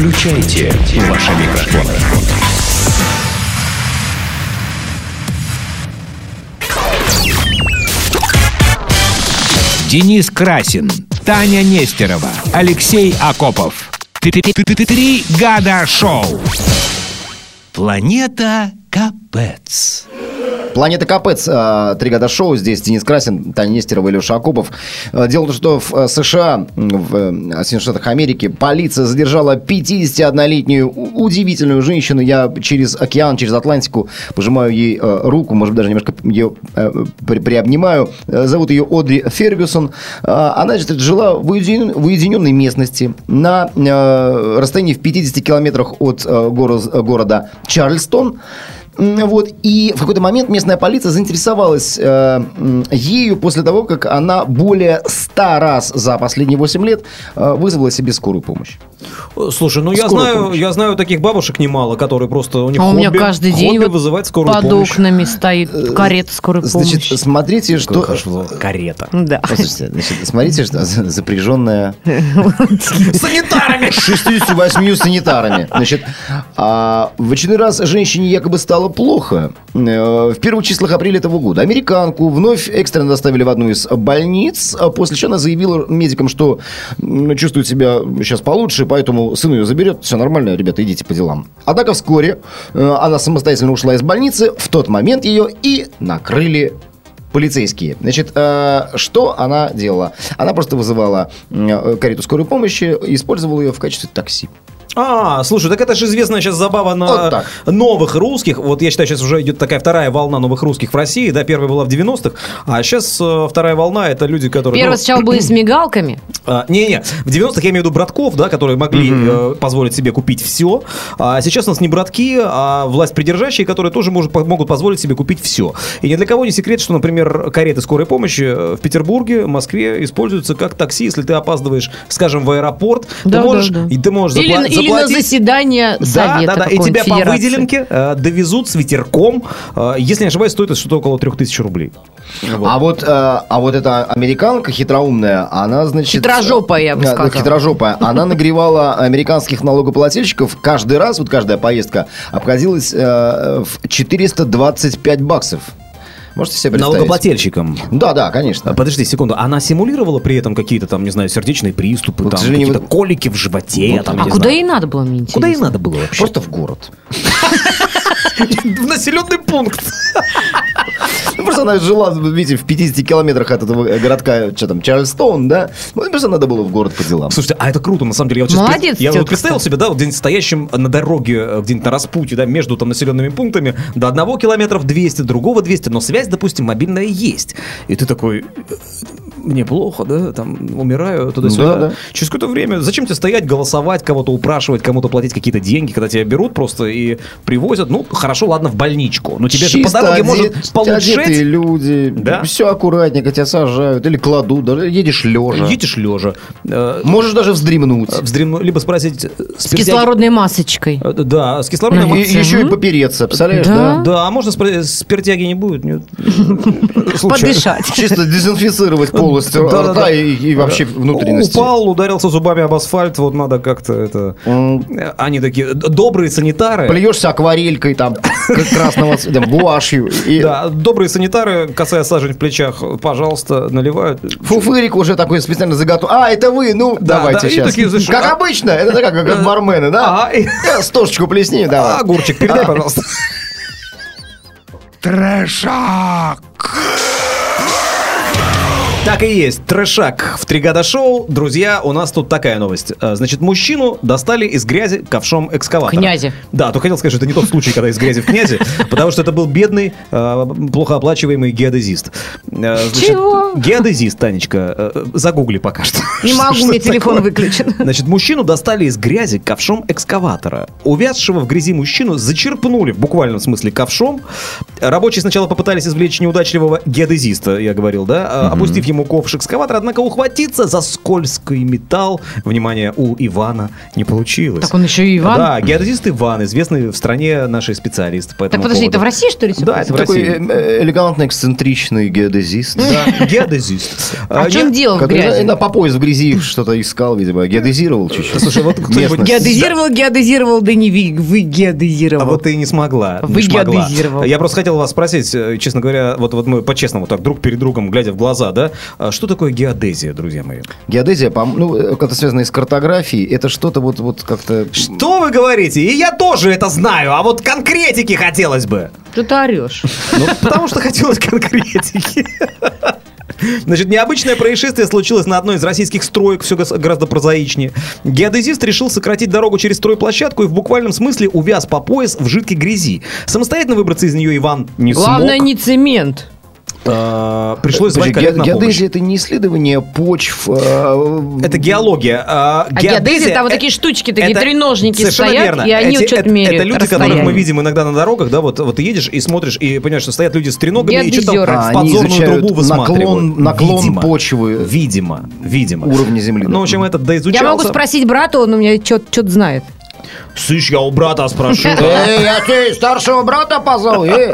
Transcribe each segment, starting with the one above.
Включайте ваши микрофоны. Денис Красин, Таня Нестерова, Алексей Акопов. Три года шоу. Планета Капец. Планета Капец, э, три года шоу. Здесь Денис Красин, Таня Нестерова и Леша Акопов. Э, Дело в том, что в э, США, в Соединенных Штатах Америки, полиция задержала 51-летнюю у- удивительную женщину. Я через океан, через Атлантику пожимаю ей руку, может быть, даже немножко ее при- приобнимаю. Зовут ее Одри Фергюсон. Она, значит, жила в, уединен- в уединенной местности на расстоянии в 50 километрах от горо- города Чарльстон. Вот, и в какой-то момент местная полиция заинтересовалась э, ею после того, как она более 100 раз за последние 8 лет э, вызвала себе скорую помощь. Слушай, ну я знаю, помощь. я знаю таких бабушек немало, которые просто у них А у меня хобби- каждый день хобби вот вызывать скорую под помощь. окнами стоит карета скорой Значит, помощи. смотрите, что... Карета. Да. Послушайте, значит, смотрите, что за- запряженная Санитарами! 68 санитарами. Значит, а, в очередной раз женщине якобы стало плохо. Э, В первых числах апреля этого года американку вновь экстренно доставили в одну из больниц, а после чего она заявила медикам, что чувствует себя сейчас получше, поэтому сын ее заберет. Все нормально, ребята, идите по делам. Однако вскоре э, она самостоятельно ушла из больницы. В тот момент ее и накрыли полицейские. Значит, э, что она делала? Она просто вызывала э, карету скорой помощи использовала ее в качестве такси. А, слушай, так это же известная сейчас забава на Вот так. новых русских. Вот я считаю, сейчас уже идет такая вторая волна новых русских в России. Да, первая была в 90-х, а сейчас э, вторая волна это люди, которые... Первый ну, сначала были с мигалками. А, Не-не, в 90-х я имею в виду братков, да, которые могли э, позволить себе купить все. А сейчас у нас не братки, а власть придержащие, которые тоже может, могут позволить себе купить все. И ни для кого не секрет, что, например, кареты скорой помощи э, в Петербурге, Москве используются как такси, если ты опаздываешь, скажем, в аэропорт, Да, ты можешь, да, да. и ты можешь Или, запла- или на заплатить. заседание Да, совета да, да, и какой-нибудь тебя по выделенке э, довезут с ветерком. Э, если не ошибаюсь, стоит это что-то около 3000 рублей. А вот, э, а вот эта американка хитроумная, она, значит... Хитрожопая, я бы Да, да, сказала. Хитрожопая. Она нагревала американских налогоплательщиков каждый раз, вот каждая поездка обходилась э, в 425 баксов. Можете себе представить? Налогоплательщикам. Да, да, конечно. А, Подожди секунду, она симулировала при этом какие-то там, не знаю, сердечные приступы, Вот, к там, какие-то вот- колики в животе, Вот. там, я А куда знаю. ей надо было, мне интересно? Куда ей надо было вообще? Просто в город. в населенный пункт. Ну, просто она жила, видите, в 50 километрах от этого городка, что там, Чарльстон, да? Ну, просто надо было в город по делам. Слушайте, а это круто, на самом деле. Я вот сейчас Молодец, Я вот представил себе, да, вот где-нибудь стоящим на дороге, э, где-нибудь на распутье, да, между там населенными пунктами, до одного километров 200, другого 200, но связь, допустим, мобильная есть. И ты такой, мне плохо, да, там, умираю туда-сюда. Да, да. Через какое-то время, зачем тебе стоять, голосовать, кого-то упрашивать, кому-то платить какие-то деньги, когда тебя берут просто и привозят, ну, хорошо, ладно, в больничку, но тебе же по Чисто дороге оде- может одетые получшеть. люди, Да. все аккуратненько, тебя сажают или кладут, даже едешь лежа. Едешь лежа, э, Можешь даже вздремнуть. вздремну- либо спросить... э, С спиртяги- кислородной масочкой. Э, Да, с И, эмоции, еще и попереться, представляешь, Да. да? Да, а можно спиртяги не будет? Нет. Подышать. Чисто дезинфицировать полностью Да, да, рта да. и, и вообще внутренности. Упал, ударился зубами об асфальт, вот надо как-то это... М, Они такие, добрые санитары... Плюешься акварелькой там, красного цвета, гуашью. И Да, добрые санитары, касая сажень в плечах, пожалуйста, наливают. Фуфырик уже такой специально заготов. А, это вы, ну, Да, давайте да, сейчас. такие, знаешь, как а- обычно, это как, как, бармены, да? Ага, и- Э, Стошечку плесни, давай. Огурчик, передай, пожалуйста. Трэшак. Так и есть. Трэшак в три года шоу. Друзья, у нас тут такая новость. Э, Значит, мужчину достали из грязи ковшом экскаватора. Князи. Да, то хотел сказать, что это не тот случай, когда из грязи в князи, потому что это был бедный, э, плохо оплачиваемый геодезист. Э, значит, Чего? Геодезист, Танечка. Загугли пока что. Не могу, это телефон выключен. Значит, мужчину достали из грязи ковшом экскаватора. Увязшего в грязи мужчину зачерпнули, в буквальном смысле, ковшом. Рабочие сначала попытались извлечь неудачливого геодезиста, я говорил, да, опустив ему ему ковш экскаватора, однако ухватиться за скользкий металл, внимание, у Ивана не получилось. Так он еще и Иван? Да, геодезист Иван, известный в стране наши специалисты по Так этому подожди, поводу. это в России, что ли, всё Да, это в Такой России. э, элегантный, эксцентричный геодезист. Да, геодезист. А в не- чем дело в грязи? на- по пояс в грязи что-то искал, видимо, геодезировал чуть-чуть. Слушай, вот кто-нибудь. Геодезировал, геодезировал, да не вы геодезировал. А вот ты и не смогла. Вы геодезировал. Я просто хотел вас спросить, э, честно говоря, вот, вот мы по-честному так друг перед другом, глядя в глаза, да, а что такое геодезия, друзья мои? Геодезия, по- ну, э, как-то связано с картографией, это что-то вот, вот как-то... Что вы говорите? И я тоже это знаю, а вот конкретики хотелось бы. Что ты орешь? Ну, потому что хотелось конкретики. Значит, необычное происшествие случилось на одной из российских строек, все гораздо прозаичнее. Геодезист решил сократить дорогу через стройплощадку и в буквальном смысле увяз по пояс в жидкой грязи. Самостоятельно выбраться из нее Иван не Главное, смог. не цемент. А, Пришлось звать Подожди, коллег на ге- помощь. Геодезия это не исследование почв. э, Это геология. А, А геодезия, там вот э, такие штучки, такие это- треножники совершенно стоят, верно. и они Эти- что-то это, меряют Это люди, которых мы видим иногда на дорогах, да, вот, вот ты едешь и смотришь, и понимаешь, что стоят люди с треногами и что-то А, в подзорную трубу высматривают. наклон- наклон Видимо. почвы. Видимо, видимо. Уровня земли. Ну, в общем, этот да изучался. Я могу спросить брата, он у меня что-то знает. Слышь, я у брата спрошу. Эй, я тебе старшего брата позвал, эй!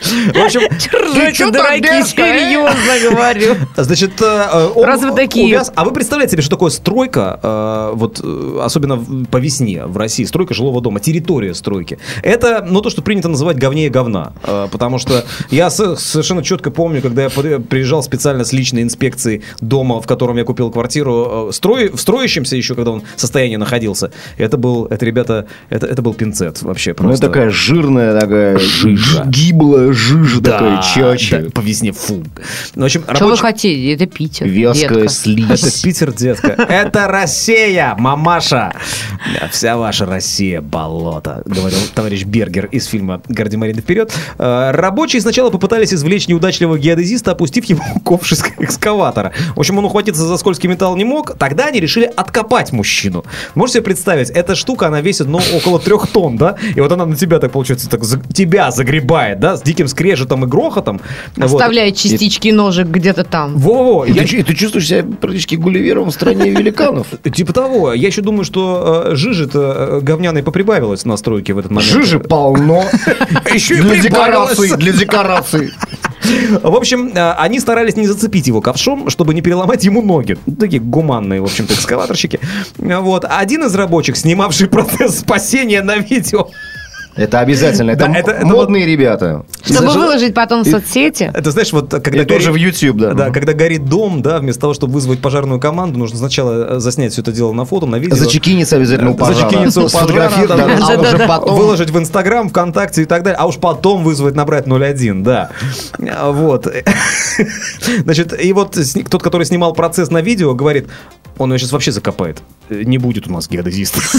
В общем, Ржете, дураки, серьезно говорю. Значит, э, он Раз вы такие. А вы представляете себе, что такое стройка, э, вот э, особенно по весне в России, стройка жилого дома, территория стройки. Это, ну, то, что принято называть говнее говна. Потому что я совершенно четко помню, когда я при- приезжал специально с личной инспекцией дома, в котором я купил квартиру, строй, в строящемся еще, когда он в состоянии находился. Это был, это, ребята, это, это был пинцет вообще Ну, просто. такая жирная, такая Жижа. ж- гиблая жижа Да, такая, чача. да, по весне, фу. Ну, в общем, Что вы рабочий- хотите? Это Питер. Вязкая детка. слизь. Это Питер, детка. Это Россия, мамаша. Вся ваша Россия болото, говорил товарищ Бергер из фильма «Горди Марина вперед». Э, Рабочие сначала попытались извлечь неудачливого геодезиста, опустив его ковш из экскаватора. В общем, он ухватиться за скользкий металл не мог. Тогда они решили откопать мужчину. Можете себе представить, эта штука, она весит, ну, около трех тонн, да? И вот она на тебя, так получается, так за- тебя загребает, да, с диким скрежетом и грохотом. Вот. Оставляет частички ножек где-то там. Во-во, И я- ты, и ты чувствуешь себя практически Гулливером в стране великанов. Типа того. Я еще думаю, что э, жижи-то э, говняной поприбавилось на стройке в этот момент. Жижи полно. Еще и Для декорации, для декорации. В общем, э, они старались не зацепить его ковшом, чтобы не переломать ему ноги. Такие гуманные, в общем-то, экскаваторщики. Вот. Один из рабочих, снимавший процесс спасения на видео, Это обязательно. Это, Да, это- модные ребята. Чтобы Знаешь, выложить потом в соцсети. Это знаешь, вот когда И тоже в YouTube, да. Да, когда горит дом, да, вместо того, чтобы вызвать пожарную команду, нужно сначала э, заснять все это дело на фото, на видео. Зачекиниться обязательно у пожара. Зачекиниться у пожара, а уже да. потом... выложить в Инстаграм, ВКонтакте и так далее, а уж потом вызвать, набрать 01, да. А, Вот. Значит, и вот тот, который снимал процесс на видео, говорит, он ее сейчас вообще закопает. Э, Не будет у нас геодезиста.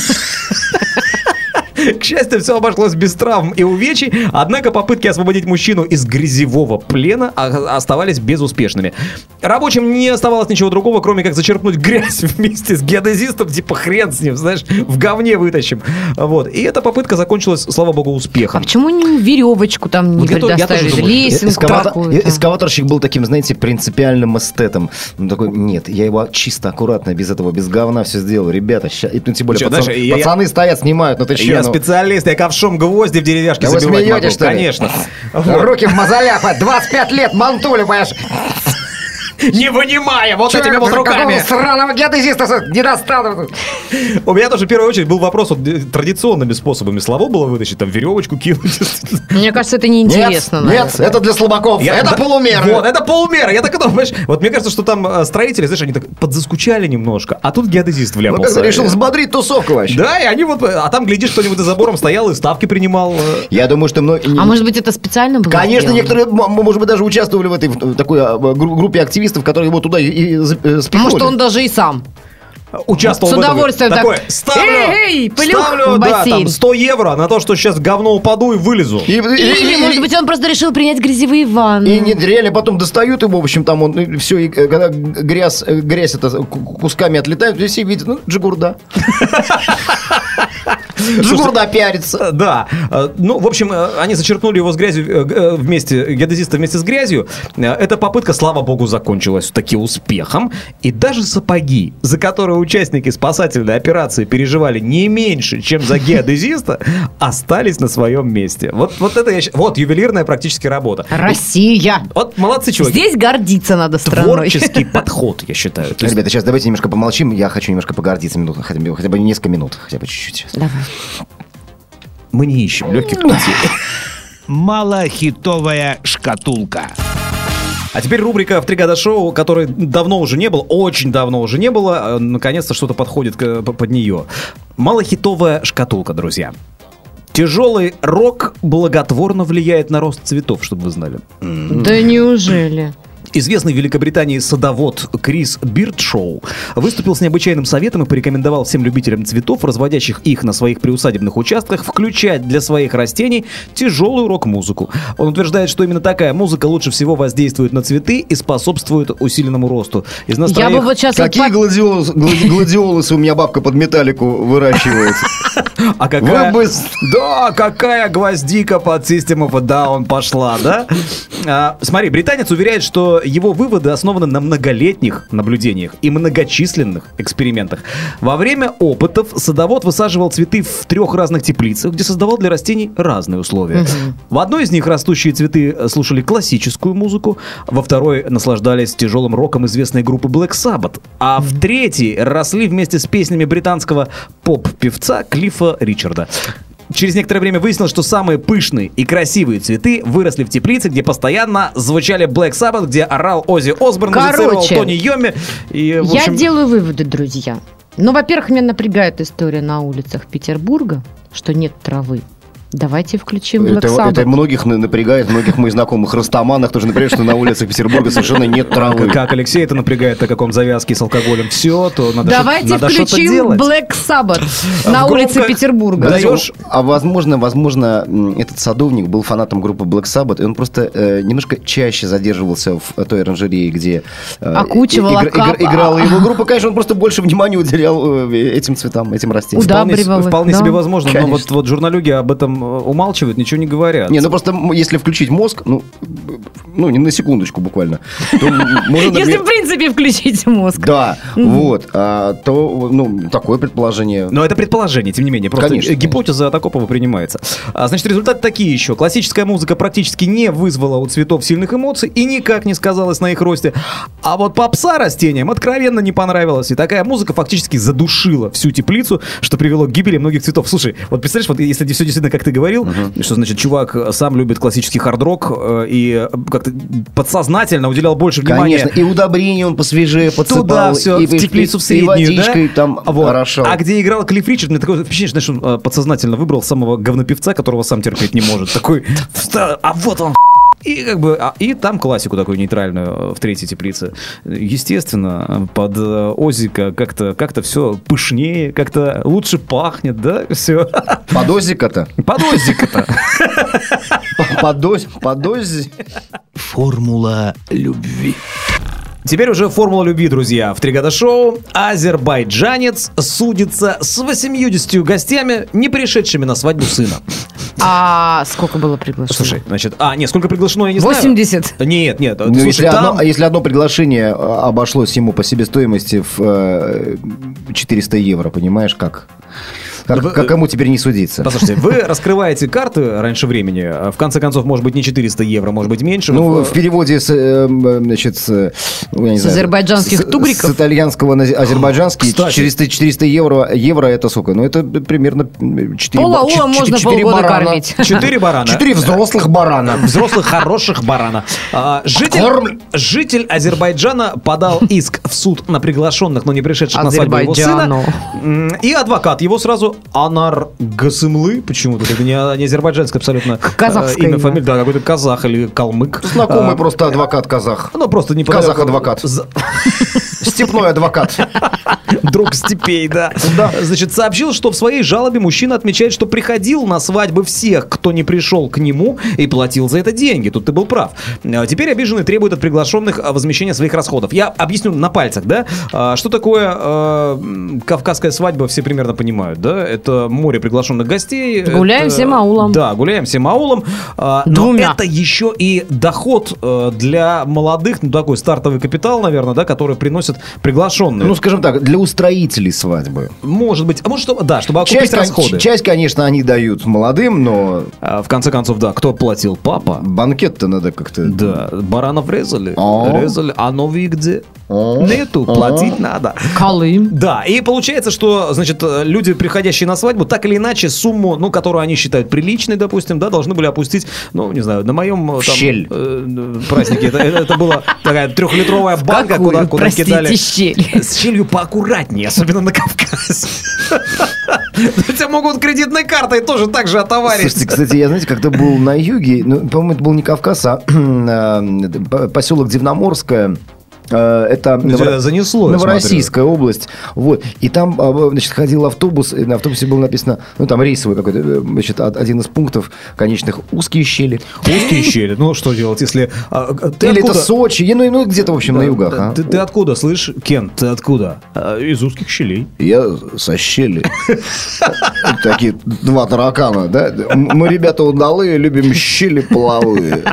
К счастью, все обошлось без травм и увечий, однако попытки освободить мужчину из грязевого плена а- оставались безуспешными. Рабочим не оставалось ничего другого, кроме как зачерпнуть грязь вместе с геодезистом, типа хрен с ним, знаешь, в говне вытащим. Вот. И эта попытка закончилась, слава богу, А успехом. почему не веревочку там не Вот я я предоставили? думаю. Лесенку какую-то? Эскаваторщик был таким, знаете, принципиальным эстетом. Он такой, нет, я его чисто, аккуратно, без этого, без говна все сделаю. Ребята, ща- и, ну, тем более Чё, пацан- знаешь, я- пацаны стоят, снимают, ну ты че? Я специалист, я ковшом гвозди в деревяшке Да вы забивать смеетесь, могу. что ли? Конечно. Вот. Руки в мозолях, 25 лет, мантулю, понимаешь? Не вынимая вот этими вот руками. Какого сраного геодезиста не достану? У меня тоже в первую очередь был вопрос вот, э, традиционными способами слова было вытащить, там веревочку кинуть. Мне кажется, это неинтересно. Нет, наверное. это для слабаков, Я- это да, полумера. Вот, это полумера. Я так и думаю, знаешь, вот мне кажется, что там э, строители, знаешь, они так подзаскучали немножко, а тут геодезист Ну, вляпался. как решил взбодрить тусовку вообще. Да, и они вот, э, а там, глядишь, кто-нибудь за забором стоял и ставки принимал. Я думаю, что многие... А может быть, это специально было Конечно, некоторые, может быть, даже участвовали в этой в такой а, гру- группе активистов, которые его туда и, и э, спихнули. Может, он даже и сам. Участвовал С в этом. удовольствием так, Такой, ставлю, «Эй, эй, ставлю, в да, бассейн». там 100 евро на то, что сейчас говно упаду и вылезу. И, и- Или, и- может быть, он просто решил принять грязевые ванны. и нет, реально потом достают его, в общем, там он все, и э, когда грязь, э, грязь это ку- кусками отлетает, все видят, ну, Джигурда. Жгур напиарится. Да. Э, Ну, в общем, э, они зачерпнули его с грязью э, э, вместе, геодезисты вместе с грязью. Э, Эта попытка, слава богу, закончилась таки успехом. И даже сапоги, за которые участники спасательной операции переживали не меньше, чем за геодезиста, остались на своем месте. Вот, вот это я Вот, ювелирная практически работа. Россия. Вот молодцы, чуваки. Здесь гордиться надо страной. Творческий подход, я считаю. Ребята, сейчас давайте немножко помолчим. Я хочу немножко погордиться минуту, хотя бы, хотя бы несколько минут, хотя бы чуть-чуть. Давай. Мы не ищем легких путей. Малохитовая шкатулка. А теперь рубрика в «Три года шоу», которой давно уже не было, очень давно уже не было. э, Наконец-то что-то подходит к- п- под нее. Малохитовая шкатулка, друзья. Тяжелый рок благотворно влияет на рост цветов, чтобы вы знали. Да неужели? Известный в Великобритании садовод Крис Бирдшоу выступил с необычайным советом и порекомендовал всем любителям цветов, разводящих их на своих приусадебных участках, включать для своих растений тяжелую рок-музыку. Он утверждает, что именно такая музыка лучше всего воздействует на цветы и способствует усиленному росту. Из нас Я бы вот сейчас... Какие гладиолусы, гла- гладиолусы у меня бабка под металлику выращивает? А какая... Вы бы Да, какая гвоздика под System of a Down пошла, да? А, смотри, британец уверяет, что его выводы основаны на многолетних наблюдениях и многочисленных экспериментах. Во время опытов садовод высаживал цветы в трех разных теплицах, где создавал для растений разные условия. В одной из них растущие цветы слушали классическую музыку, во второй наслаждались тяжелым роком известной группы Black Sabbath, а в третьей росли вместе с песнями британского поп-певца Клиффа Ричарда. Через некоторое время выяснилось, что самые пышные и красивые цветы выросли в теплице, где постоянно звучали Black Sabbath, где орал Оззи Осборн, Короче, Тони Йоми. И, в Я общем, делаю выводы, друзья. Ну, во-первых, меня напрягает история на улицах Петербурга, что нет травы. Давайте включим Black Это, Sabbath. это многих на- напрягает, многих моих знакомых растаманах тоже напрягает, что на улицах Петербурга совершенно нет травы. Как Алексей это напрягает, так как он в завязке с алкоголем все, то надо, что- Давайте надо что-то включим делать. Black Sabbath на улице громко- Петербурга. Да. даешь- А возможно, возможно, этот садовник был фанатом группы Black Sabbath, и он просто э, немножко чаще задерживался в той оранжерее, где э, Окучивал, игра- игра- окап- играла его группа. Конечно, он просто больше внимания уделял э, этим цветам, этим растениям. Уда- Вполне, Удабривал их, вполне да. себе возможно, но Конечно. вот, вот журналюги об этом умалчивают, ничего не говорят. Не, ну просто если включить мозг, ну, ну не на секундочку буквально, то можно, Если, в принципе, включить мозг. Да, вот, а, то, ну, такое предположение. Но это предположение, тем не менее. Просто гипотеза от Акопова принимается. А, значит, результаты такие еще. Классическая музыка практически не вызвала у цветов сильных эмоций и никак не сказалась на их росте. А вот попса растениям откровенно не понравилась. И такая музыка фактически задушила всю теплицу, что привело к гибели многих цветов. Слушай, вот представляешь, вот если все действительно, как ты говорил, что, значит, чувак сам любит классический хард-рок э, и э, как-то подсознательно уделял больше внимания Конечно, и удобрение он посвежее подсыпал. Туда все, и, в теплицу в и среднюю, водичкой да? там Вот. орошал. А где играл Клифф Ричард, мне такое впечатление, что он э, подсознательно выбрал самого говнопевца, которого сам терпеть не может. Такой, «Вста- а вот он, и как бы, а- и там классику такую нейтральную э, в третьей теплице. Естественно, под э, Озика как-то как все пышнее, как-то лучше пахнет, да, все. Подозика-то? Под Озика-то. Подоз, подоз. Формула любви. Теперь уже формула любви, друзья. В три года шоу азербайджанец судится с 80 гостями, не пришедшими на свадьбу сына. А сколько было приглашено? Слушай, значит, а, нет, сколько приглашено, я не знаю. 80. Нет, нет, Ну, слушай, если, там... одно, если одно приглашение а, обошлось ему по себестоимости в э, 400 евро, понимаешь, как? Как, Вы- как кому теперь не судиться? Послушайте, вы раскрываете карты раньше времени. В конце концов, может быть, не 400 евро, может быть, меньше. Ну, В- переводе с, э, значит, с, э, ну, я не С знаю, азербайджанских с- тугриков? С итальянского на азербайджанский Кстати. 400, 400 евро, евро это сколько? Ну, это примерно 4 Полаула можно полгода кормить. Четыре барана. Четыре взрослых барана. Взрослых хороших барана. А, житель, Кормлю. житель Азербайджана подал иск в суд на приглашенных, но не пришедших на свадьбу его сына. И адвокат его сразу Анар Гасымлы, почему-то это не, не азербайджанское абсолютно Казахское э, имя, имя. фамилия, да, какой-то казах или калмык. Знакомый А, просто адвокат казах. Ну, просто не Казах-адвокат. За- Степной адвокат. Друг степей, да. Значит, сообщил, что в своей жалобе мужчина отмечает, что приходил на свадьбы всех, кто не пришел к нему и платил за это деньги. Тут ты был прав. А Теперь обиженный требует от приглашенных а, возмещения своих расходов. Я объясню на пальцах, да? А, Что такое м, кавказская свадьба, все примерно понимают, да? Это море приглашенных гостей. Гуляем Это- всем аулом. Да, гуляем всем аулом. А, Но Двумя. это еще и доход э, для молодых, ну такой стартовый капитал, наверное, да, который приносят приглашенные. Ну, скажем так, для устроителей свадьбы. может быть, а может, чтобы, да, чтобы окупить Часть, расходы. часть, конечно, они дают молодым, но А, в конце концов, да, кто платил? Папа. банкет-то надо как-то... Да, баранов резали, О. резали, а новые где? О. Нету, О. платить надо. Колым. Да, и получается, что, значит, э, люди, приходящие на свадьбу, так или иначе, сумму, ну, которую они считают приличной, допустим, да, должны были опустить, ну, не знаю, на моем э, В там, щель. э, празднике. Это, это была такая трехлитровая банка, куда, куда простите, кидали. щель? С щелью поаккуратнее, особенно на Кавказе. Тебя могут кредитной картой тоже так же отоварить. Слушайте, кстати, я, знаете, как-то был на юге, ну, по-моему, это был не Кавказ, а п- поселок Дивноморское. Э, Это Ново- занесло, Новороссийская область. Вот. И там, э, значит, ходил автобус, и на автобусе было написано, ну, там рейсовый какой-то, э, значит, од- один из пунктов конечных узкие щели. Узкие щели. Ну, что делать, если... а, а, Ты Или откуда? это Сочи, ну, и, ну, где-то, в общем, на югах. а. Ты, ты откуда, слышь, Кен, ты откуда? А, Из узких щелей. Я со щели. Такие два таракана, да? Мы, ребята, удалые, любим щели половые.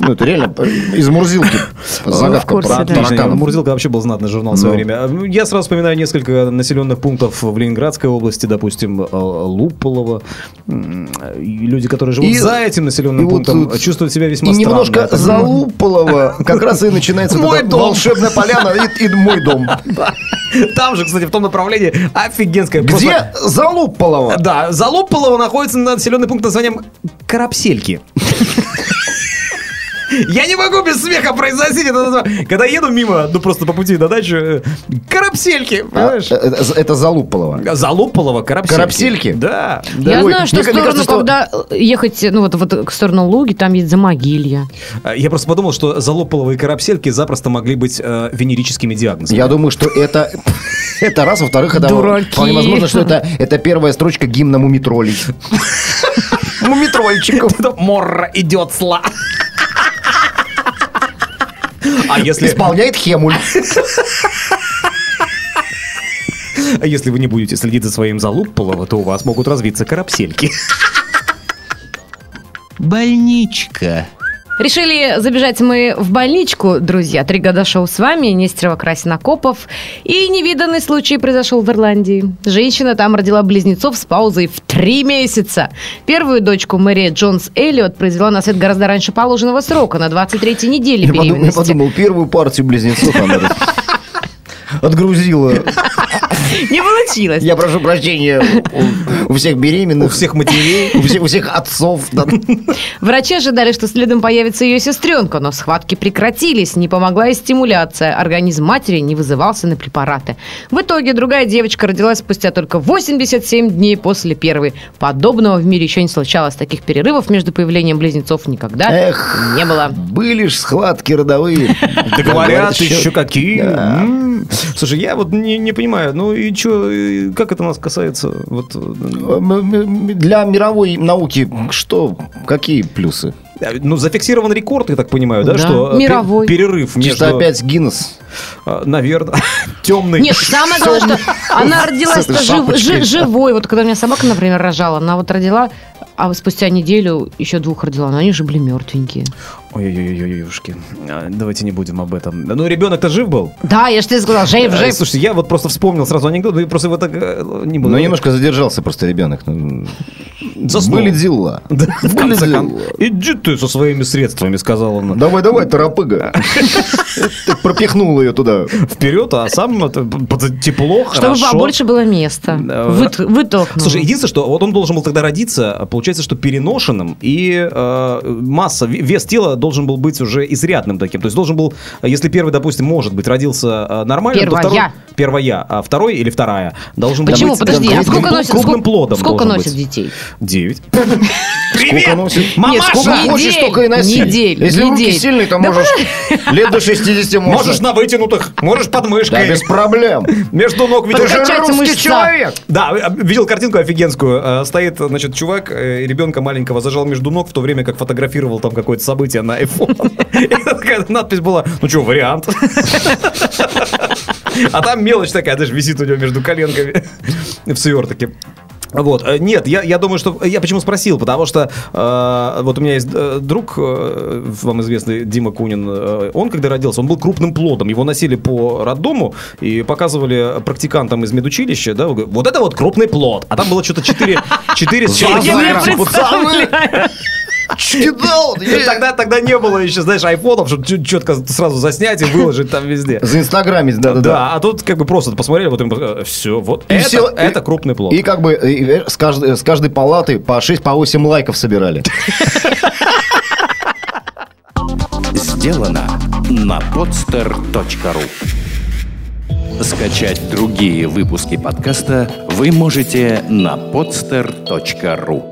Ну, это реально из Мурзилки. Загадка про. Тараканов. Мурзилка вообще был знатный журнал в свое Ну. время. Я сразу вспоминаю несколько населенных пунктов в Ленинградской области, допустим, э, Луполово. Люди, которые живут И- за этим населенным и вот пунктом, тут- чувствуют себя весьма И странно. немножко Это- Залуполово как раз и начинается вот Мой дом. волшебная поляна и, и мой дом. Там же, кстати, в том направлении офигенская. Где Залуполово? Да, Залуполово находится на населенный пункт названием Карапсельки. Я не могу без смеха произносить это название. Когда еду мимо, ну просто по пути на дачу, э, Карапсельки, А, понимаешь? Это это Залуполово. Залуполово, Карапсельки. Карапсельки? Да. Я знаю, что в сторону, когда ехать, ну вот, вот в сторону Луги, там есть Замогилье. А, Я просто подумал, что Залуполово и Карапсельки запросто могли быть э, венерическими диагнозами. Я думаю, что это, это раз. Во-вторых, это Дураки. вполне возможно, что это, это первая строчка гимна мумитролей. Мумитрольчиков. Морра идет сла. А если, Исполняет Хемуль. а если вы не будете следить за своим Залуполово, то у вас могут развиться карапсельки. Больничка. Решили забежать мы в больничку, друзья. Три года шоу с вами, Нестерова Красинокопов. И невиданный случай произошел в Ирландии. Женщина там родила близнецов с паузой в три месяца. Первую дочку Мэри Джонс Эллиот произвела на свет гораздо раньше положенного срока, на 23-й неделе Я подумал, я беременности. подумал, первую партию близнецов она отгрузила. Не получилось. Я прошу прощения у, у всех беременных. У всех матерей. У всех, у всех отцов. да. Врачи ожидали, что следом появится ее сестренка, но схватки прекратились, не помогла и стимуляция. Организм матери не вызывался на препараты. В итоге другая девочка родилась спустя только 87 дней после первой. Подобного в мире еще не случалось. Таких перерывов между появлением близнецов никогда Эх. не было. Были ж схватки родовые. Да говорят, еще- еще какие. Слушай, я вот не, не понимаю, ну и что, как это нас касается? Вот, э, Для мировой науки что? Какие плюсы? ну, зафиксирован рекорд, я так понимаю, да, Да, что э, мировой. пер- перерыв между... Чисто опять Гиннес. Наверное, темный. Нет, самое главное, что она родилась жив- шапочкой. жи- живой. Вот когда у меня собака, например, рожала, она вот родила, а спустя неделю еще двух родила, но они же были мертвенькие. Ой-ой-ой-ой-ой, давайте не будем об этом. Ну, ребенок-то жив был? Да, я же тебе сказала, жив, Э, жив. Слушайте, я вот просто вспомнил сразу анекдот, и просто его так э, не буду. Ну, немножко задержался просто ребенок. Ну, Заснул. Были дела. Да, в конце. Иди ты со своими средствами, сказал он. Давай, давай, торопыга. Ты пропихнул ее туда. Вперед, а сам тепло, Чтобы побольше было места. Вытолкнул. Слушай, единственное, что вот он должен был тогда родиться, а получается, что переношенным, и э, масса, ве- вес тела должен был быть уже изрядным таким. То есть должен был, э, если первый, допустим, может быть, родился э, нормально, то Первая. второй... Первая, а второй или вторая должен Почему? быть Подожди, а крупным, сколько носит, крупным сколько, плодом сколько носит быть. детей? Девять. Привет, носит? мамаша! Сколько Недель, хочешь, столько и носи. недель, Если руки недель. сильные, то Да можешь лет до 60 можно. Можешь на вытянутых, можешь под Да, мышкой. без проблем. Между ног видел. Ты же русский мышца. человек. Да, э, видел картинку офигенскую. Э, Стоит, значит, чувак, э, ребенка маленького зажал между ног, в то время как фотографировал там какое-то событие на iPhone. И такая надпись была, ну что, вариант. А там мелочь такая, даже висит у него между коленками в свертке. Вот, э, нет, я, я думаю, что... Я почему спросил? Потому что э, вот у меня есть э, друг, э, вам известный Дима Кунин, э, он когда родился, он был крупным плодом, его носили по роддому и показывали практикантам из медучилища, да, вот это вот крупный плод, а там было что-то 4, 4 с чем-то Кидал. Тогда, тогда не было еще, знаешь, айфонов, чтобы четко сразу заснять и выложить там везде. За инстаграмить, да-да-да. Да, а тут как бы просто посмотрели, вот им все, вот И это, всё, это и- крупный плод. И как бы и, э, с, каждой, с каждой палаты по 6 по 8 лайков собирали. Сделано на podster.ru Скачать другие выпуски подкаста вы можете на podster.ru